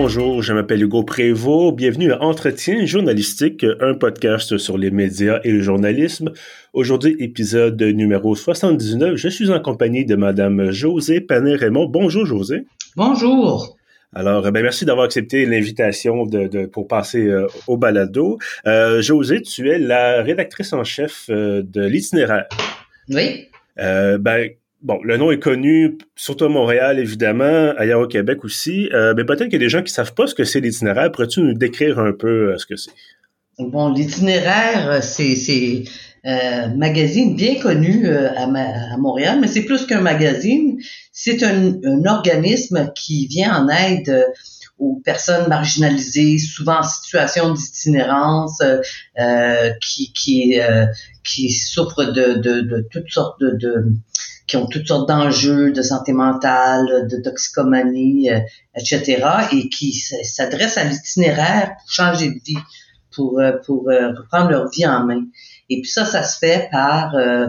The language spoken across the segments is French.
Bonjour, je m'appelle Hugo Prévost. Bienvenue à Entretien journalistique, un podcast sur les médias et le journalisme. Aujourd'hui, épisode numéro 79. Je suis en compagnie de Madame José Panet-Raymond. Bonjour, José. Bonjour. Alors, ben merci d'avoir accepté l'invitation de, pour passer euh, au balado. Euh, José, tu es la rédactrice en chef euh, de l'itinéraire. Oui. ben, bon, le nom est connu, surtout à Montréal, évidemment, ailleurs au Québec aussi. mais peut-être qu'il y a des gens qui savent pas ce que c'est l'itinéraire. Pourrais-tu nous décrire un peu ce que c'est? Bon, l'itinéraire, c'est euh, magazine bien connu euh, à, Montréal, mais c'est plus qu'un magazine, c'est un, organisme qui vient en aide euh, aux personnes marginalisées, souvent en situation d'itinérance, qui qui qui souffrent de, de, de toutes sortes de, de qui ont toutes sortes d'enjeux de santé mentale, de toxicomanie, etc., et qui s'adressent à l'itinéraire pour changer de vie, pour pour reprendre leur vie en main. Et puis ça, ça se fait par euh,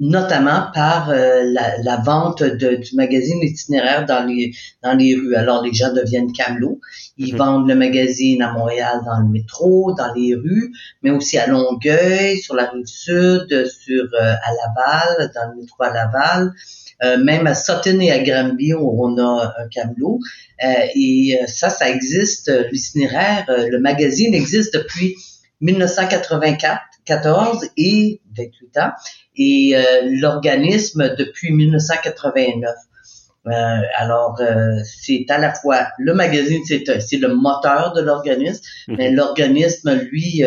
notamment par euh, la, vente de, du magazine itinéraire dans les dans les rues. Alors les gens deviennent camelots. Ils mhm. vendent le magazine à Montréal dans le métro, dans les rues, mais aussi à Longueuil, sur la rive sud, sur euh, à Laval, dans le métro à Laval. même à Sutton et à Granby où on a un camelot. et ça, ça existe, l'itinéraire, le magazine existe depuis 1984 14 et 28 ans, et euh, l'organisme depuis 1989. Euh, alors, euh, c'est à la fois le magazine, c'est c'est le moteur de l'organisme, mhm. mais l'organisme, lui,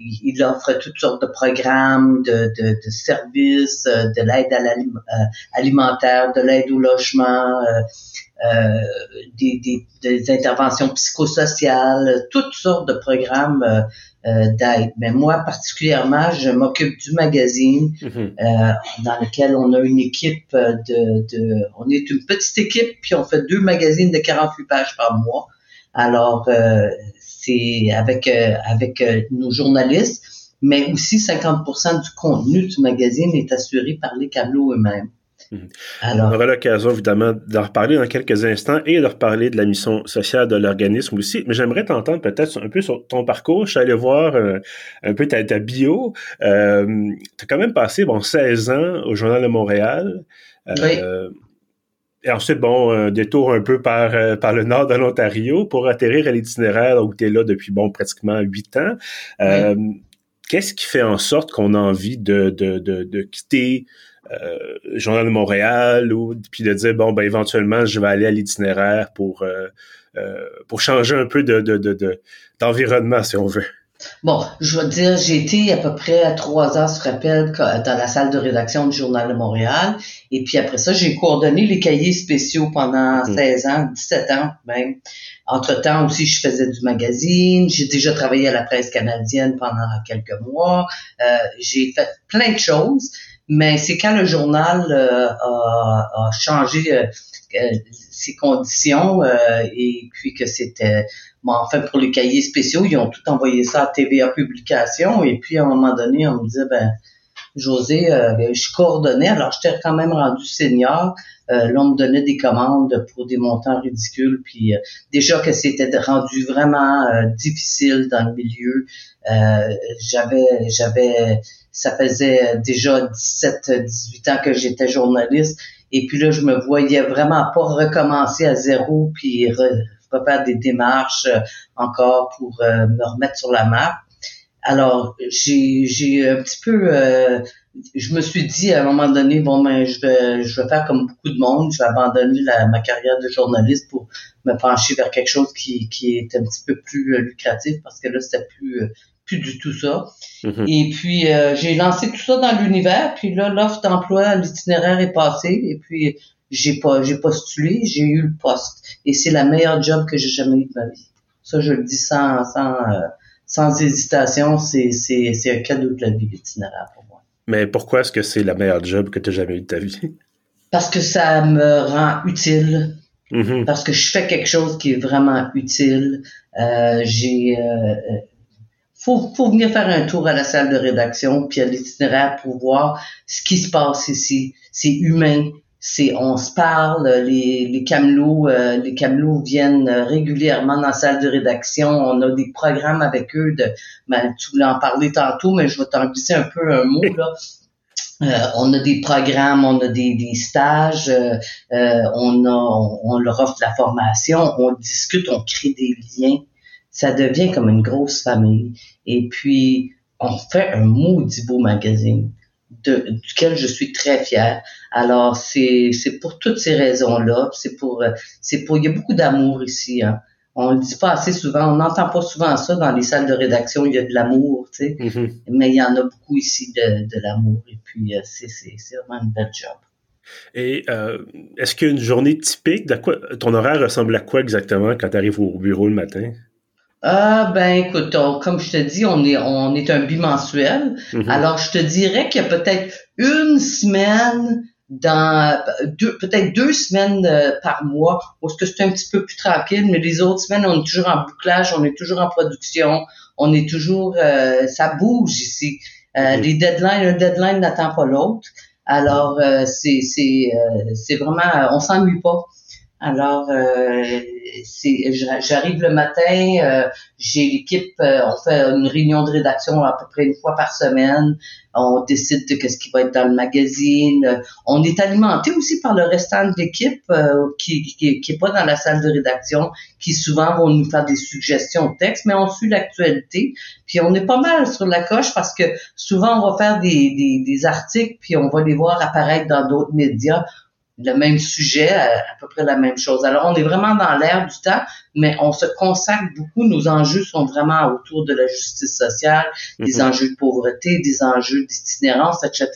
il, offre toutes sortes de programmes, de, de, de services, de l'aide à alimentaire, de l'aide au logement, des, des, des, interventions psychosociales, toutes sortes de programmes euh, d'aide. Mais moi, particulièrement, je m'occupe du magazine mhm. euh, dans lequel on a une équipe de, de... On est une petite équipe, puis on fait deux magazines de 48 pages par mois. Alors, euh, c'est avec, avec nos journalistes, mais aussi 50% du contenu du magazine est assuré par les câbleaux eux-mêmes. Mhm. Alors, on aura l'occasion, évidemment, d'en reparler dans quelques instants et de reparler de la mission sociale de l'organisme aussi. Mais j'aimerais t'entendre peut-être un peu sur ton parcours. Je suis allé voir euh, un peu ta, bio. Euh, tu as quand même passé, bon, 16 ans au Journal de Montréal. Euh, et ensuite, bon, détour un peu par, par le nord de l'Ontario pour atterrir à l'itinéraire où tu es là depuis, bon, pratiquement 8 ans. Qu'est-ce qui fait en sorte qu'on a envie de, de, de, de quitter euh, Journal de Montréal ou puis de dire bon ben éventuellement je vais aller à l'itinéraire pour euh, euh, pour changer un peu de, de, d'environnement si on veut. Bon, je veux dire, j'ai été à peu près à trois ans, je rappelle, dans la salle de rédaction du Journal de Montréal. Et puis après ça, j'ai coordonné les cahiers spéciaux pendant 16 hmm. ans, 17 ans même. Entre-temps aussi, je faisais du magazine. J'ai déjà travaillé à la presse canadienne pendant quelques mois. j'ai fait plein de choses. Mais c'est quand le journal euh, a, changé euh, euh, ses conditions et puis que c'était bon, enfin pour les cahiers spéciaux, ils ont tout envoyé ça à TVA Publication et puis à un moment donné, on me disait ben José, je coordonnais, alors j'étais quand même rendu senior. Euh, là, on me donnait des commandes pour des montants ridicules, puis déjà que c'était rendu vraiment difficile dans le milieu, j'avais j'avais ça faisait déjà 17, 18 ans que j'étais journaliste. Et puis là, je me voyais vraiment pas recommencer à zéro puis refaire des démarches euh, encore pour euh, me remettre sur la map. Alors, j'ai, j'ai un petit peu, euh, je me suis dit à un moment donné, bon, ben, je vais, je vais faire comme beaucoup de monde, je vais abandonner ma carrière de journaliste pour me pencher vers quelque chose qui, qui est un petit peu plus lucratif parce que là, c'était plus plus du tout ça. Mhm. Et puis, euh, j'ai lancé tout ça dans l'univers, puis là, l'offre d'emploi, l'itinéraire est passé, et puis j'ai pas, j'ai postulé, j'ai eu le poste. Et c'est la meilleure job que j'ai jamais eu de ma vie. Ça, je le dis sans, sans, euh, sans hésitation, c'est, un cadeau de la vie, l'itinéraire pour moi. Mais pourquoi est-ce que c'est la meilleure job que tu as jamais eu de ta vie? Parce que ça me rend utile. Mhm. Parce que je fais quelque chose qui est vraiment utile. Euh, j'ai faut, faut venir faire un tour à la salle de rédaction puis à l'itinéraire pour voir ce qui se passe ici. C'est humain, c'est on se parle, les, les camelots, euh, les camelots viennent régulièrement dans la salle de rédaction. On a des programmes avec eux. De, ben, tu voulais en parler tantôt, mais je vais t'en glisser un peu un mot là. Euh, on a des programmes, on a des, des stages, euh, on, a, on, leur offre la formation, on discute, on crée des liens. Ça devient comme une grosse famille. Et puis, on fait un maudit beau magazine de, duquel je suis très fière. Alors, c'est, c'est pour toutes ces raisons-là. C'est pour, c'est pour, il y a beaucoup d'amour ici. Hein. On le dit pas assez souvent. On n'entend pas souvent ça dans les salles de rédaction. Il y a de l'amour, tu sais. Mm-hmm. Mais il y en a beaucoup ici de, de l'amour. Et puis, euh, c'est, c'est, c'est vraiment une belle job. Et euh, est-ce qu'il y a une journée typique? De quoi, ton horaire ressemble à quoi exactement quand tu arrives au bureau le matin? Ah ben écoute, comme je te dis, on est on est un bimensuel. Mhm. Alors je te dirais qu'il y a peut-être une semaine dans deux peut-être deux semaines euh, par mois parce que c'est un petit peu plus tranquille, mais les autres semaines on est toujours en bouclage, on est toujours en production, on est toujours euh, ça bouge ici. Euh, mhm. Les deadlines, un deadline n'attend pas l'autre. Alors c'est c'est c'est vraiment on s'ennuie pas. Alors, euh, j'arrive le matin, euh, j'ai l'équipe, euh, on fait une réunion de rédaction à peu près une fois par semaine. On décide de ce qui va être dans le magazine. On est alimenté aussi par le restant de l'équipe qui, qui, qui est pas dans la salle de rédaction, qui souvent vont nous faire des suggestions de texte, mais on suit l'actualité. Puis on est pas mal sur la coche parce que souvent on va faire des, des, des articles puis on va les voir apparaître dans d'autres médias le même sujet, à, peu près la même chose. Alors, on est vraiment dans l'air du temps, mais on se consacre beaucoup. Nos enjeux sont vraiment autour de la justice sociale, des mhm. enjeux de pauvreté, des enjeux d'itinérance, etc.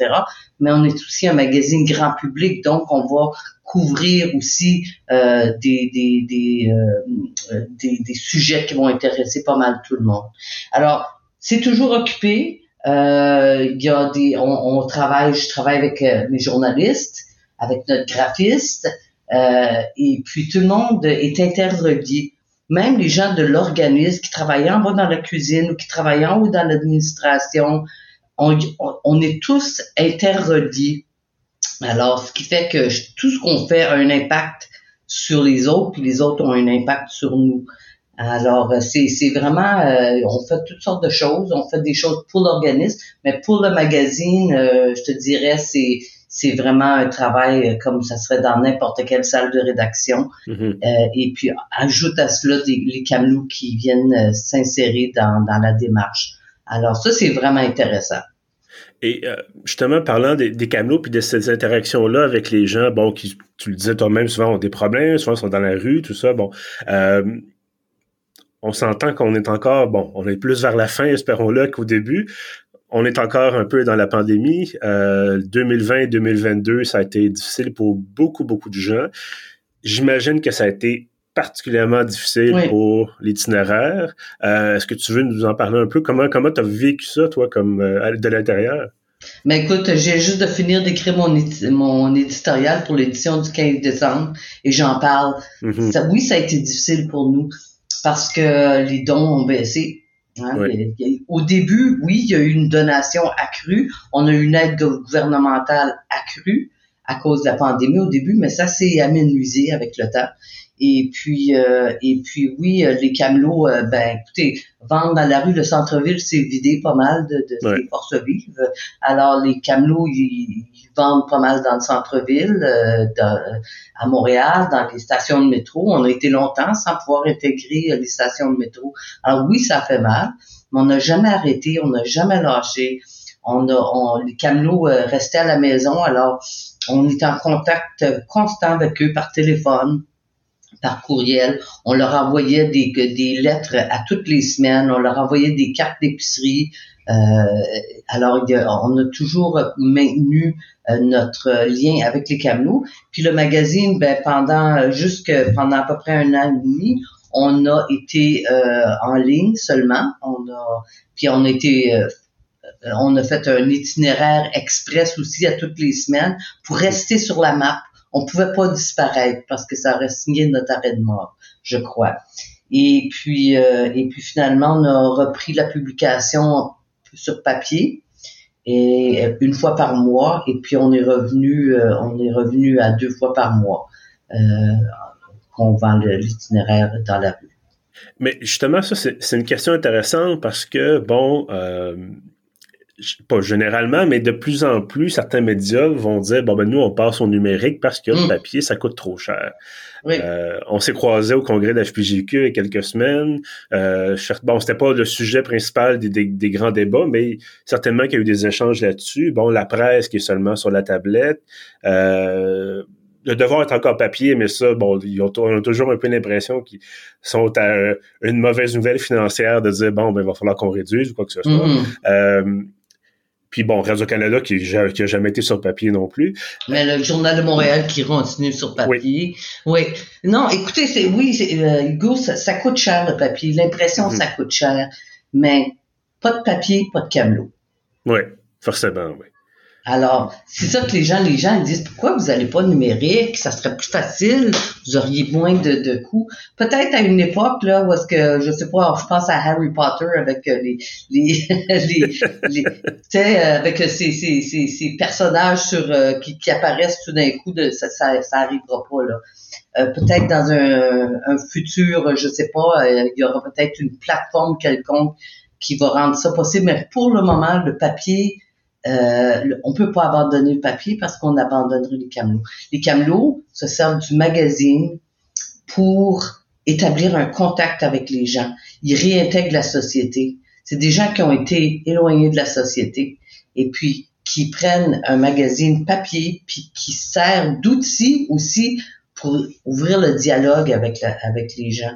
Mais on est aussi un magazine grand public, donc on va couvrir aussi euh, des, des, des, euh, euh, des, des, sujets qui vont intéresser pas mal tout le monde. Alors, c'est toujours occupé. Euh, il y a des, on, on travaille, je travaille avec mes journalistes avec notre graphiste, euh, et puis tout le monde est interrelié. Même les gens de l'organisme qui travaillent en bas dans la cuisine ou qui travaillent en haut dans l'administration, on, on, est tous interreliés. Alors, ce qui fait que tout ce qu'on fait a un impact sur les autres, puis les autres ont un impact sur nous. Alors, c'est, c'est vraiment, euh, on fait toutes sortes de choses. On fait des choses pour l'organisme, mais pour le magazine, euh, je te dirais, c'est c'est vraiment un travail euh, comme ça serait dans n'importe quelle salle de rédaction. Mm-hmm. euh, et puis ajoute à cela des, les camelots qui viennent euh, s'insérer dans, dans la démarche. Alors ça, c'est vraiment intéressant. Et euh, justement, parlant des, des camelots puis de ces interactions-là avec les gens, bon, qui, tu le disais toi-même, souvent ont des problèmes, souvent sont dans la rue, tout ça, bon. Euh, on s'entend qu'on est encore, bon, on est plus vers la fin, espérons-le, qu'au début on est encore un peu dans la pandémie. Euh, 2020-2022, ça a été difficile pour beaucoup, beaucoup de gens. J'imagine que ça a été particulièrement difficile pour l'itinéraire. Euh, Est-ce que tu veux nous en parler un peu? Comment comment tu as vécu ça, toi, comme euh, de l'intérieur? Mais écoute, j'ai juste de finir d'écrire mon, mon éditorial pour l'édition du 15 décembre et j'en parle. Mm-hmm. oui, ça a été difficile pour nous parce que les dons ont baissé Hein, au début, oui, il y a eu une donation accrue. On a eu une aide gouvernementale accrue à cause de la pandémie au début, mais ça s'est aménuisé avec le temps. Et puis, euh, et puis oui, euh, les camelots, euh, ben écoutez, vendre dans la rue, le centre-ville, c'est vidé pas mal de, de forces vives. Alors les camelots, ils, vendent pas mal dans le centre-ville, à Montréal, dans les stations de métro. On a été longtemps sans pouvoir intégrer les stations de métro. Alors oui, ça fait mal, mais on n'a jamais arrêté, on n'a jamais lâché. On a, on, les camelots restaient à la maison, alors on est en contact constant avec eux par téléphone par courriel. On leur envoyait des, des lettres à toutes les semaines. On leur envoyait des cartes d'épicerie. Euh, alors, on a toujours maintenu euh, notre lien avec les camelots. Puis le magazine, ben, pendant jusque pendant à peu près un an et demi, on a été euh, en ligne seulement. On a, puis on a été euh, on a fait un itinéraire express aussi à toutes les semaines pour rester sur la map on pouvait pas disparaître parce que ça aurait signé notre arrêt de mort, je crois. Et puis, euh, et puis finalement, on a repris la publication sur papier. et une fois par mois, et puis on est revenu, on est revenu à deux fois par mois qu'on vend l'itinéraire dans la rue. Mais justement, ça, c'est une question intéressante parce que, bon, euh, pas généralement, mais de plus en plus, certains médias vont dire, bon, ben nous, on passe au numérique parce que le mm. papier, ça coûte trop cher. Euh, on s'est croisé au congrès de HPGQ il y a quelques semaines. Euh, bon, c'était pas le sujet principal des, grands débats, mais certainement qu'il y a eu des échanges là-dessus. Bon, la presse qui est seulement sur la tablette. Euh, le devoir est encore papier, mais ça, bon, ils ont, on a toujours un peu l'impression qu'ils sont à une mauvaise nouvelle financière de dire, bon, ben, il va falloir qu'on réduise ou quoi que ce soit. Mm-hmm. Euh, puis bon, Radio-Canada qui, qui a jamais été sur papier non plus. Mais le Journal de Montréal qui continue sur papier. Oui. Non, écoutez, c'est oui, euh, Hugo, ça, coûte cher le papier. L'impression, mm-hmm. ça coûte cher. Mais pas de papier, pas de camelot. Oui, forcément, oui. Alors, c'est ça que les gens, les gens disent pourquoi vous n'allez pas numérique, ça serait plus facile, vous auriez moins de, de coûts. Peut-être à une époque là où est-ce que je sais pas, je pense à Harry Potter avec euh, les les les, tu sais avec ces, ces, ces, ces, personnages sur euh, qui, qui apparaissent tout d'un coup, de, ça, ça arrivera pas là. Euh, peut-être dans un, un futur, je sais pas, il y aura peut-être une plateforme quelconque qui va rendre ça possible, mais pour le moment, le papier euh, on peut pas abandonner le papier parce qu'on abandonnerait les camelots. Les camelots se servent du magazine pour établir un contact avec les gens. Ils réintègrent la société. C'est des gens qui ont été éloignés de la société et puis qui prennent un magazine papier puis qui sert d'outil aussi pour ouvrir le dialogue avec, avec les gens.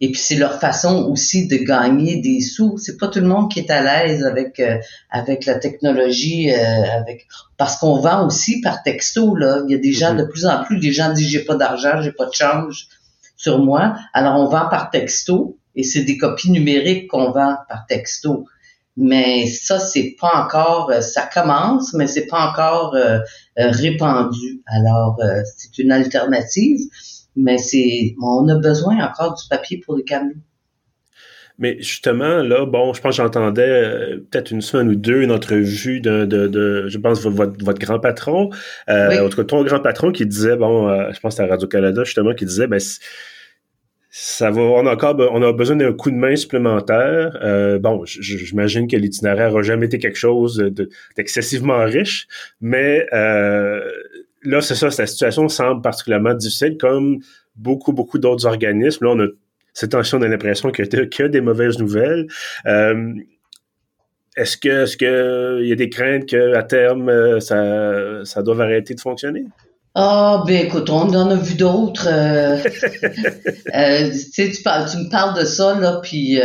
Et puis c'est leur façon aussi de gagner des sous. C'est pas tout le monde qui est à l'aise avec euh, avec la technologie, euh, avec parce qu'on vend aussi par texto là. Il y a des gens mm-hmm. de plus en plus, les gens disent j'ai pas d'argent, j'ai pas de change sur moi. Alors on vend par texto et c'est des copies numériques qu'on vend par texto. Mais ça c'est pas encore, euh, ça commence, mais c'est pas encore répandu. Alors c'est une alternative mais c'est on a besoin encore du papier pour les camions. Mais justement, là, bon, je pense que j'entendais euh, peut-être une semaine ou deux une entrevue de, de, de je pense, votre, votre grand patron, euh, en tout cas, ton grand patron qui disait, bon, euh, je pense à Radio-Canada, justement, qui disait, ben, ça va, on a encore, on a besoin d'un coup de main supplémentaire. Euh, bon, j'imagine que l'itinéraire n'a jamais été quelque chose d'excessivement riche, mais euh, là, c'est ça, la situation semble particulièrement difficile, comme beaucoup, beaucoup d'autres organismes. Là, on a cette tension, on a l'impression y, a des mauvaises nouvelles. Euh, est-ce que, est-ce que il y a des craintes qu'à terme, euh, ça, ça doit arrêter de fonctionner? Ah, ben écoute, on en a vu d'autres. Euh, tu sais, tu, parles, tu me parles de ça, là, puis,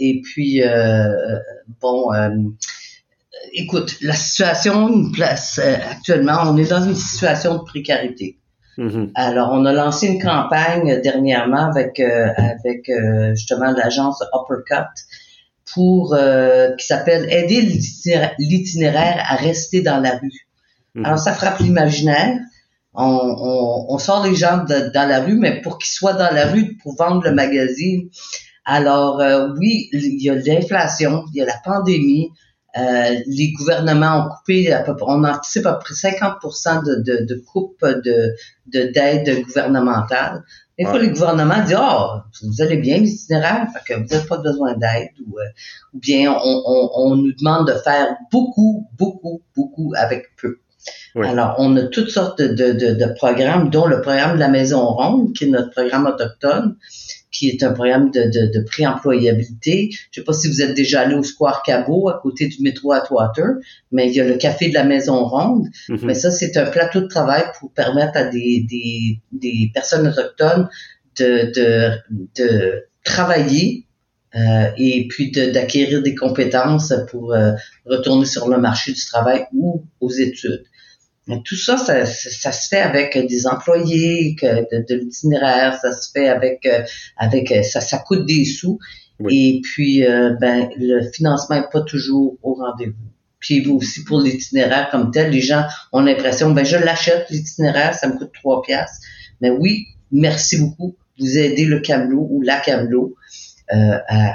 et puis, bon, écoute, la situation place euh, actuellement, on est dans une situation de précarité. Mm-hmm. Alors, on a lancé une campagne dernièrement avec euh, avec euh, justement l'agence Uppercut pour qui s'appelle aider l'itinéraire à rester dans la rue. Mm-hmm. Alors, ça frappe l'imaginaire. On, on, sort les gens dans la rue, mais pour qu'ils soient dans la rue pour vendre le magazine. Alors, oui, il y a l'inflation, il y a la pandémie, euh, les gouvernements ont coupé, à peu, on anticipe à peu près 50 de, de, de coupe de d'aide gouvernementale. Des fois, les gouvernements disent, oh, vous allez bien l'itinéraire, que vous n'avez pas besoin d'aide, ou, euh, ou bien on, on, on, nous demande de faire beaucoup, beaucoup, beaucoup avec peu. Alors, on a toutes sortes de, de, de, programmes, dont le programme de la Maison Ronde, qui est notre programme autochtone, qui est un programme de, de, de pré-employabilité. Je sais pas si vous êtes déjà allé au Square Cabot, à côté du métro Atwater, mais il y a le café de la Maison Ronde. Mm-hmm. Mais ça, c'est un plateau de travail pour permettre à des, des, des personnes autochtones de, de, de travailler euh, et puis d'acquérir des compétences pour euh, retourner sur le marché du travail ou aux études. Mais tout ça, ça, ça, se fait avec des employés de, de l'itinéraire, ça se fait avec euh, avec euh, ça, ça coûte des sous. Et puis euh, ben le financement est pas toujours au rendez-vous. Puis aussi pour l'itinéraire comme tel, les gens ont l'impression ben je l'achète l'itinéraire, ça me coûte trois piastres. Mais oui, merci beaucoup. Vous aidez le camelot ou la camelot euh, à,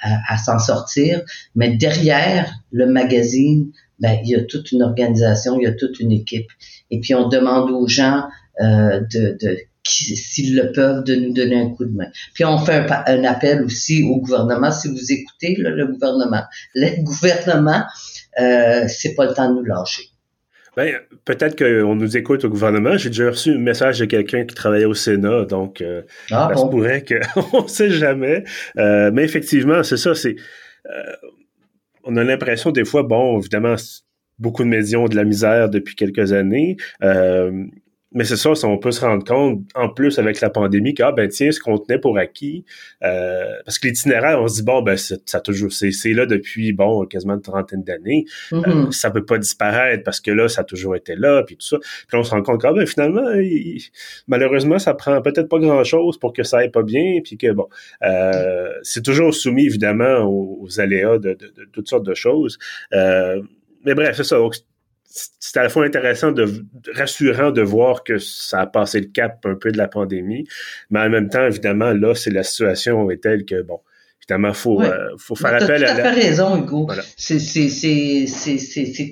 à, s'en sortir. Mais derrière le magazine, ben, il y a toute une organisation, il y a toute une équipe. Et puis on demande aux gens euh, de, de s'ils le peuvent, de nous donner un coup de main. Puis on fait un, appel aussi au gouvernement. Si vous écoutez le gouvernement, le gouvernement, euh, c'est pas le temps de nous lâcher. Ben, peut-être qu'on nous écoute au gouvernement. J'ai déjà reçu un message de quelqu'un qui travaillait au Sénat, donc euh, ah, ça se pourrait qu'on ne sait jamais. Euh, mais effectivement, c'est ça. C'est, euh, on a l'impression des fois, bon, évidemment, beaucoup de médias ont de la misère depuis quelques années. Euh, mais c'est ça, on peut se rendre compte, en plus avec la pandémie, que ah, ben tiens, ce qu'on tenait pour acquis, euh, parce que l'itinéraire, on se dit bon, ben ça toujours, c'est là depuis bon quasiment une trentaine d'années, euh, mm-hmm. ça peut pas disparaître parce que là, ça a toujours été là, puis tout ça. Puis on se rend compte que ah, ben finalement, malheureusement, ça prend peut-être pas grand chose pour que ça aille pas bien, puis que bon, euh, c'est toujours soumis évidemment aux, aléas de, de, toutes sortes de choses. Euh, mais bref, c'est ça c'est à la fois intéressant de rassurant de voir que ça a passé le cap un peu de la pandémie, mais en même temps, évidemment, là, c'est la situation est telle que bon, évidemment, faut euh, faut faire appel à. Tu as raison, Hugo. C'est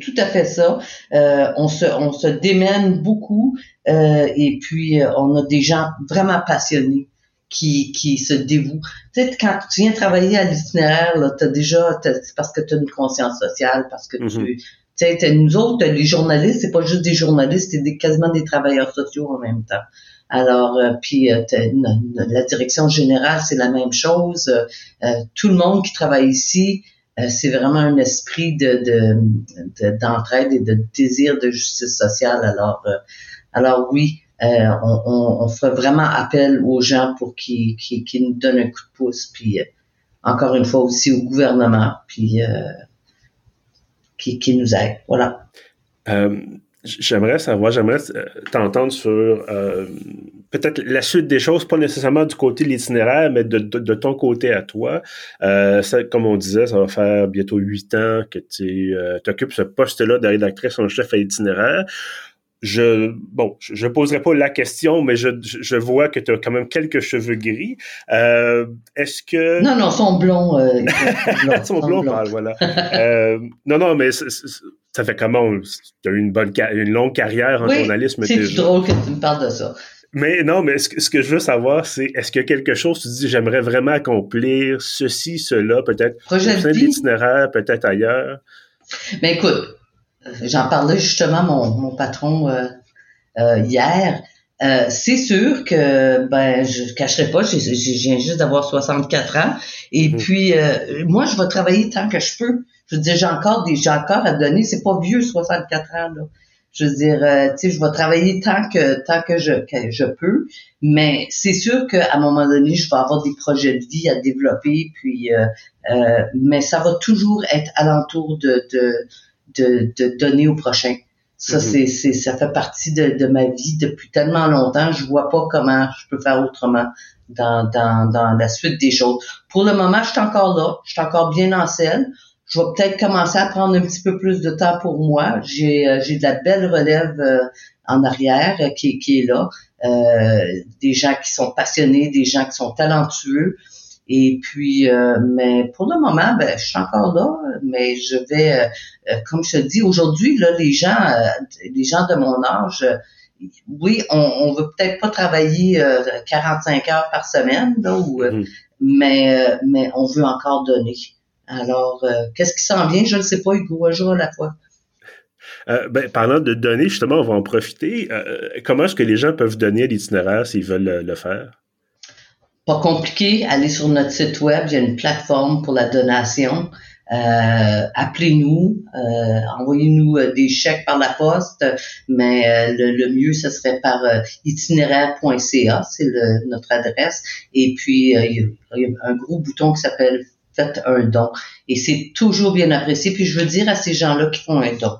tout à fait ça. Euh, on se on se démène beaucoup euh, et puis euh, on a des gens vraiment passionnés qui, qui se dévouent. Tu sais, quand tu viens travailler à l'itinéraire, tu as déjà, c'est parce que tu as une conscience sociale, parce que tu, mm-hmm sais, nous autres, les journalistes, c'est pas juste des journalistes, c'est quasiment des travailleurs sociaux en même temps. Alors, euh, puis euh, la direction générale, c'est la même chose. Euh, tout le monde qui travaille ici, c'est vraiment un esprit de, d'entraide et de désir de justice sociale. Alors, alors oui, on, on, ferait vraiment appel aux gens pour qu'ils, qu'ils, nous donnent un coup de pouce. Puis encore une fois aussi au gouvernement. Puis qui, nous aide. Voilà. Euh, j'aimerais savoir, j'aimerais euh, t'entendre sur euh, peut-être la suite des choses, pas nécessairement du côté de l'itinéraire, mais de, ton côté à toi. comme on disait, ça va faire bientôt huit ans que tu occupes ce poste-là de rédactrice en chef à l'itinéraire je bon, je, poserai pas la question, mais je, je vois que tu as quand même quelques cheveux gris. Euh, est-ce que non non, sont blonds. Euh, sont blonds, voilà. euh, non non, mais ça fait comment? Tu as eu une bonne une longue carrière en journalisme. C'est drôle que tu me parles de ça. Mais non, mais ce, ce que je veux savoir, c'est est-ce que quelque chose, tu dis, j'aimerais vraiment accomplir ceci, cela, peut-être au sein de l'itinéraire, peut-être ailleurs? Mais ben, écoute, j'en parlais justement mon, mon patron euh, euh, hier. Euh, c'est sûr que ben je cacherai pas, je, viens juste d'avoir 64 ans et mmh. puis moi je vais travailler tant que je peux. Je veux dire j'ai encore des j'ai encore à donner, c'est pas vieux 64 ans là. Je veux dire tu sais je vais travailler tant que tant que je que je peux, mais c'est sûr qu'à un moment donné je vais avoir des projets de vie à développer puis mais ça va toujours être alentour de, de de, de donner au prochain. Ça, mm-hmm. c'est, ça fait partie de, de, ma vie depuis tellement longtemps. Je vois pas comment je peux faire autrement dans, dans, dans la suite des choses. Pour le moment, je suis encore là. Je suis encore bien en selle. Je vais peut-être commencer à prendre un petit peu plus de temps pour moi. J'ai, euh, j'ai de la belle relève euh, en arrière euh, qui, qui est là. des gens qui sont passionnés, des gens qui sont talentueux. Et puis, euh, mais pour le moment, ben, je suis encore là, mais je vais, euh, euh, comme je te dis, aujourd'hui, là, les gens, les gens de mon âge, oui, on, on veut peut-être pas travailler 45 heures par semaine, là, mm-hmm. mais, mais on veut encore donner. Alors, qu'est-ce qui s'en vient? Je ne sais pas, Hugo, un jour à la fois. ben, parlant de donner, justement, on va en profiter. comment est-ce que les gens peuvent donner à l'itinéraire s'ils veulent le faire? Pas compliqué, allez sur notre site web, il y a une plateforme pour la donation. Euh, appelez-nous, euh, envoyez-nous euh, des chèques par la poste, mais le, mieux ce serait par itinéraire.ca, c'est notre adresse. Et puis il y, a un gros bouton qui s'appelle Faites un don, et c'est toujours bien apprécié. Puis je veux dire à ces gens-là qui font un don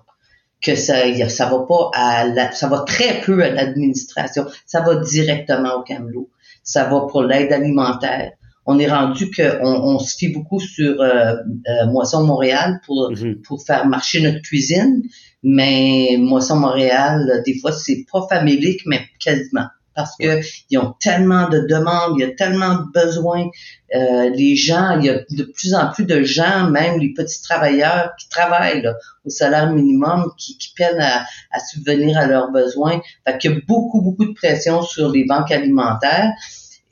que ça ça va pas à ça va très peu à l'administration, ça va directement au camelot ça va pour l'aide alimentaire. On est rendu qu'on on se fie beaucoup sur euh, euh, Moisson Montréal pour, mhm. pour faire marcher notre cuisine, mais Moisson Montréal, des fois, c'est pas familique, mais quasiment. parce que ils ont tellement de demandes, il y a tellement de besoins. Euh, les gens, il y a de plus en plus de gens, même les petits travailleurs qui travaillent au salaire minimum, qui, qui peinent à, à, subvenir à leurs besoins. Fait qu'il y a beaucoup, beaucoup de pression sur les banques alimentaires.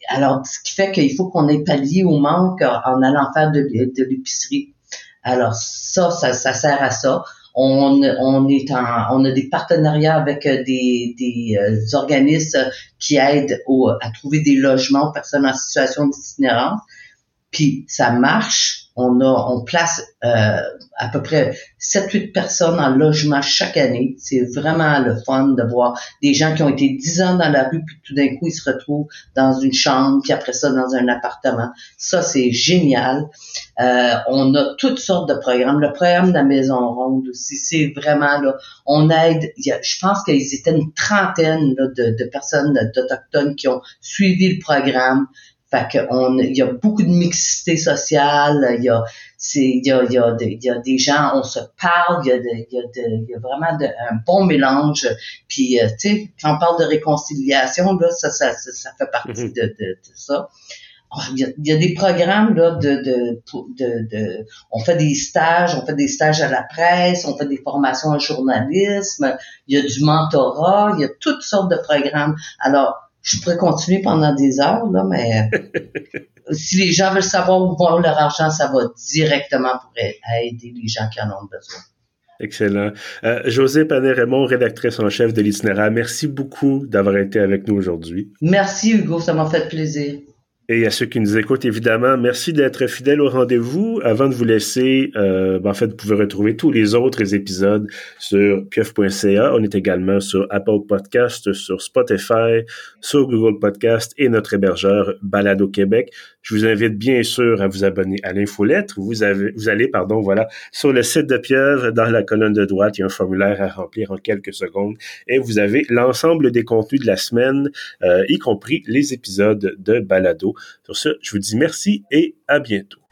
Alors, ce qui fait qu'il faut qu'on ait pallié au manque en allant faire de, l'épicerie. Alors, ça, ça, ça sert à ça. On, on, est en, on a des partenariats avec euh, des, des euh, organismes qui aident au, à trouver des logements aux personnes en situation d'itinérance. Puis ça marche on a, on place euh, à peu près 7-8 personnes en logement chaque année. C'est vraiment le fun de voir des gens qui ont été 10 ans dans la rue, puis tout d'un coup, ils se retrouvent dans une chambre, puis après ça, dans un appartement. Ça, c'est génial. Euh, on a toutes sortes de programmes. Le programme de la Maison Ronde aussi, c'est vraiment là, on aide. je pense qu'ils étaient une trentaine de, de personnes d'Autochtones qui ont suivi le programme. Fait on, il y a beaucoup de mixité sociale, il y a, c'est, il y a, il y a, il y a des gens, on se parle, il y a, de, il y a, de, il y a vraiment de, un bon mélange. Puis, euh, tu sais, quand on parle de réconciliation, là, ça, ça, ça, fait partie mm-hmm. de, de, de, ça. Oh, il y, a, il y, a, des programmes là de, de, de, de, on fait des stages, on fait des stages à la presse, on fait des formations en journalisme, il y a du mentorat, il y a toutes sortes de programmes. Alors je pourrais continuer pendant des heures, là, mais si les gens veulent savoir où voir leur argent, ça va directement pour aider les gens qui en ont besoin. Excellent. Euh, José Panet-Raymond, rédactrice en chef de l'itinéraire, merci beaucoup d'avoir été avec nous aujourd'hui. Merci Hugo, ça m'a fait plaisir. Et à ceux qui nous écoutent, évidemment, merci d'être fidèles au rendez-vous. Avant de vous laisser, euh, ben, en fait, vous pouvez retrouver tous les autres épisodes sur pieuf.ca. On est également sur Apple Podcast, sur Spotify, sur Google Podcast et notre hébergeur Balado Québec. Je vous invite bien sûr à vous abonner à l'infolettre. Vous vous allez, pardon, voilà, sur le site de Pieuvre, dans la colonne de droite, il y a un formulaire à remplir en quelques secondes et vous avez l'ensemble des contenus de la semaine, euh, y compris les épisodes de Balado. Sur ce, je vous dis merci et à bientôt.